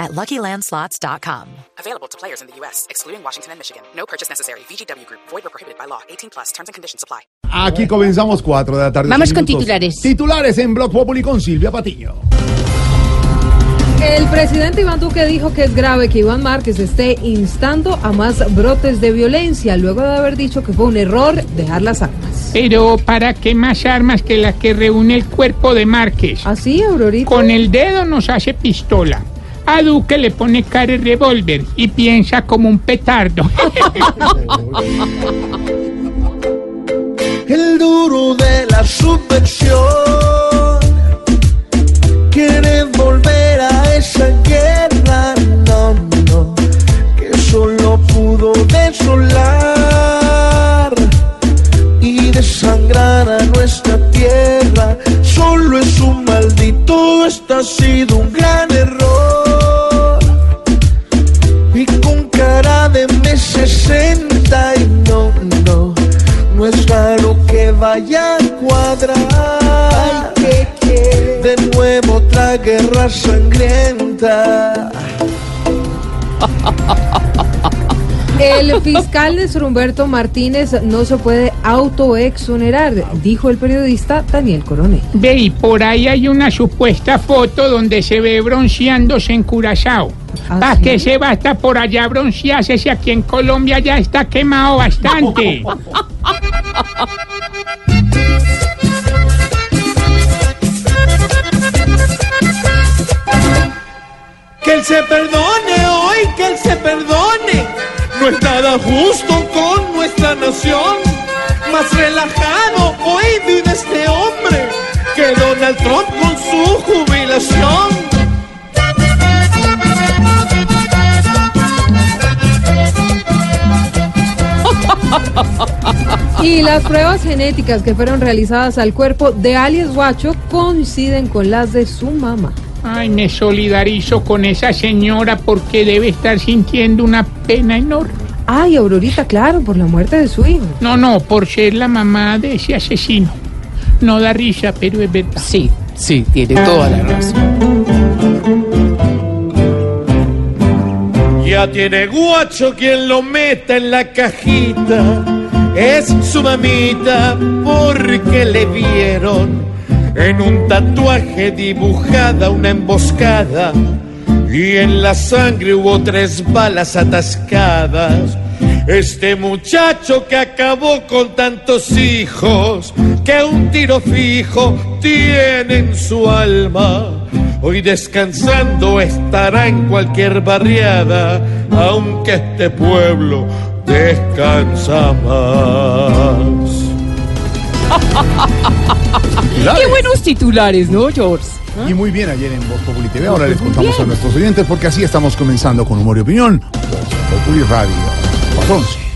at LuckyLandSlots.com. Available to players in the U.S., excluding Washington and Michigan. No purchase necessary. VGW Group. Void or prohibited by law. 18 plus. Terms and conditions apply. Aquí comenzamos 4 de la tarde. Vamos con minutos. titulares. Titulares en Blog Populi con Silvia Patiño. El presidente Iván Duque dijo que es grave que Iván Márquez esté instando a más brotes de violencia, luego de haber dicho que fue un error dejar las armas. Pero ¿para qué más armas que la que reúne el cuerpo de Márquez? Así, Aurorita. Con el dedo nos hace pistola. A Duque le pone cara de revólver y piensa como un petardo. el duro de la subversión. Quiere volver a esa guerra, no, no, que solo pudo desolar y desangrar a nuestra tierra. Solo es un maldito, esto ha sido un gran error. Que vaya a cuadrar. De nuevo otra guerra sangrienta. El fiscal de Humberto Martínez no se puede autoexonerar, dijo el periodista Daniel Coronel. Ve, y por ahí hay una supuesta foto donde se ve bronceándose en Curazao. ¿Ah, ¿Para sí? qué se va hasta por allá broncearse si aquí en Colombia ya está quemado bastante? Que él se perdone hoy, que él se perdone. No es nada justo con nuestra nación. Más relajado hoy vive este hombre que Donald Trump con su jubilación. Y las pruebas genéticas que fueron realizadas al cuerpo de alias Guacho coinciden con las de su mamá. Ay, me solidarizo con esa señora porque debe estar sintiendo una pena enorme. Ay, Aurorita, claro, por la muerte de su hijo. No, no, por ser la mamá de ese asesino. No da risa, pero es verdad. Sí, sí, tiene toda la razón. Ya tiene guacho quien lo meta en la cajita. Es su mamita porque le vieron en un tatuaje dibujada una emboscada. Y en la sangre hubo tres balas atascadas. Este muchacho que acabó con tantos hijos, que un tiro fijo tiene en su alma. Hoy descansando estará en cualquier barriada, aunque este pueblo descansa más. Qué buenos titulares, ¿no, George? Y muy bien ayer en Voz Populi TV. Ahora les contamos a nuestros oyentes porque así estamos comenzando con humor y opinión. Voz Populi Radio. Patrón.